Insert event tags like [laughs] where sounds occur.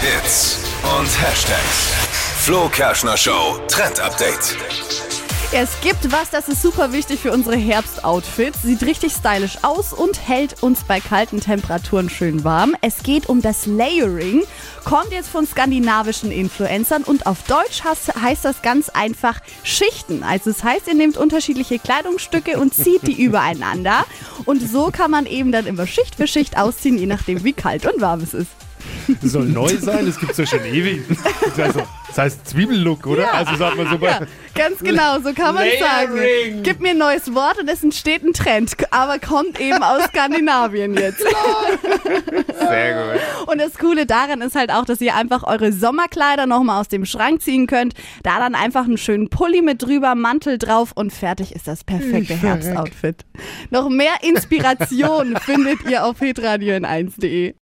Hits und Hashtags. Flo Kerschner Show Trend Update. Es gibt was, das ist super wichtig für unsere Herbstoutfits. Sieht richtig stylisch aus und hält uns bei kalten Temperaturen schön warm. Es geht um das Layering. Kommt jetzt von skandinavischen Influencern und auf Deutsch heißt das ganz einfach Schichten. Also es heißt, ihr nehmt unterschiedliche Kleidungsstücke und zieht die [laughs] übereinander. Und so kann man eben dann immer Schicht für Schicht ausziehen, je nachdem wie kalt und warm es ist. Das soll neu sein, das gibt es ja schon ewig. Also, das heißt Zwiebellook, oder? Ja. Also sagt man so bei. Ja, ganz genau, so kann man sagen. Gib mir ein neues Wort und es entsteht ein Trend, aber kommt eben aus Skandinavien jetzt. Sehr gut. Und das Coole daran ist halt auch, dass ihr einfach eure Sommerkleider nochmal aus dem Schrank ziehen könnt. Da dann einfach einen schönen Pulli mit drüber, Mantel drauf und fertig ist das perfekte Herbstoutfit. Noch mehr Inspiration [laughs] findet ihr auf hitradio in 1.de.